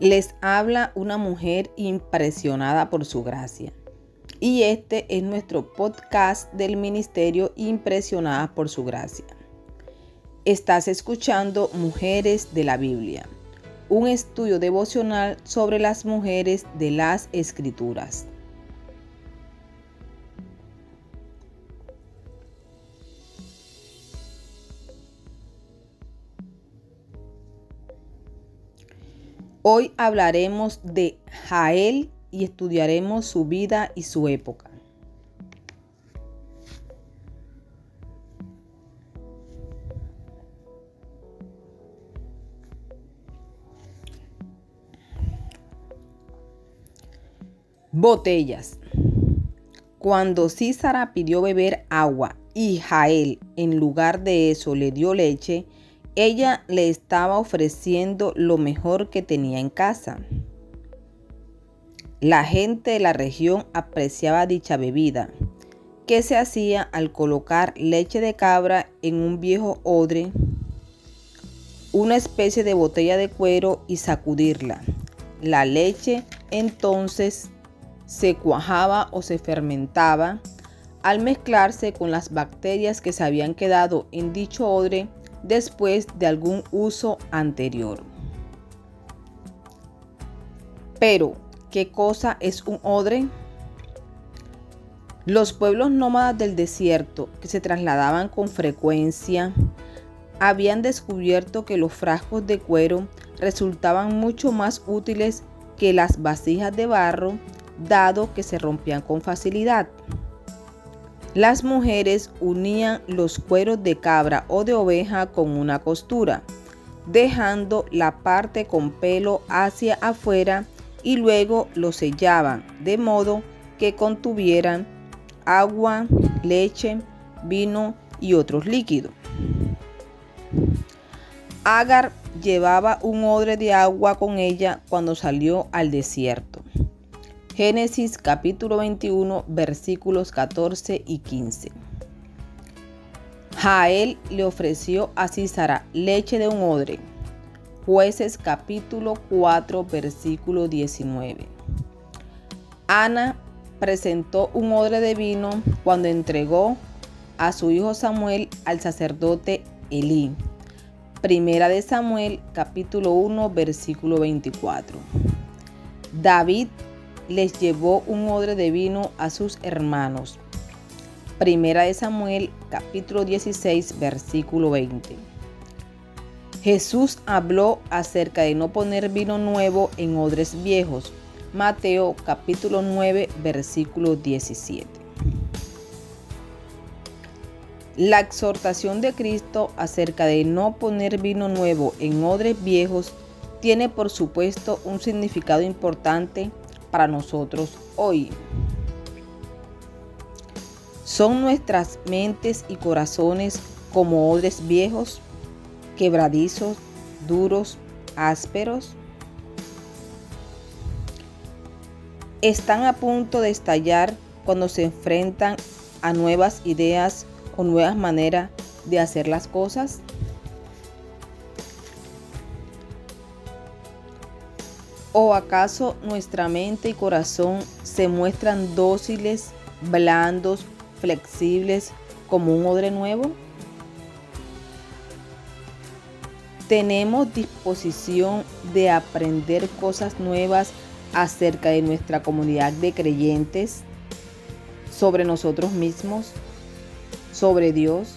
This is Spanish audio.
Les habla una mujer impresionada por su gracia. Y este es nuestro podcast del Ministerio Impresionada por su gracia. Estás escuchando Mujeres de la Biblia, un estudio devocional sobre las mujeres de las Escrituras. Hoy hablaremos de Jael y estudiaremos su vida y su época. Botellas. Cuando Císara pidió beber agua y Jael en lugar de eso le dio leche, ella le estaba ofreciendo lo mejor que tenía en casa. La gente de la región apreciaba dicha bebida, que se hacía al colocar leche de cabra en un viejo odre, una especie de botella de cuero y sacudirla. La leche entonces se cuajaba o se fermentaba al mezclarse con las bacterias que se habían quedado en dicho odre después de algún uso anterior. Pero, ¿qué cosa es un odre? Los pueblos nómadas del desierto que se trasladaban con frecuencia habían descubierto que los frascos de cuero resultaban mucho más útiles que las vasijas de barro, dado que se rompían con facilidad. Las mujeres unían los cueros de cabra o de oveja con una costura, dejando la parte con pelo hacia afuera y luego lo sellaban de modo que contuvieran agua, leche, vino y otros líquidos. Agar llevaba un odre de agua con ella cuando salió al desierto. Génesis capítulo 21 versículos 14 y 15. Jael le ofreció a Císara leche de un odre. Jueces capítulo 4 versículo 19. Ana presentó un odre de vino cuando entregó a su hijo Samuel al sacerdote Elí. Primera de Samuel capítulo 1 versículo 24. David les llevó un odre de vino a sus hermanos. Primera de Samuel capítulo 16 versículo 20. Jesús habló acerca de no poner vino nuevo en odres viejos. Mateo capítulo 9 versículo 17. La exhortación de Cristo acerca de no poner vino nuevo en odres viejos tiene por supuesto un significado importante para nosotros hoy. ¿Son nuestras mentes y corazones como odres viejos, quebradizos, duros, ásperos? ¿Están a punto de estallar cuando se enfrentan a nuevas ideas o nuevas maneras de hacer las cosas? ¿O acaso nuestra mente y corazón se muestran dóciles, blandos, flexibles como un odre nuevo? ¿Tenemos disposición de aprender cosas nuevas acerca de nuestra comunidad de creyentes, sobre nosotros mismos, sobre Dios?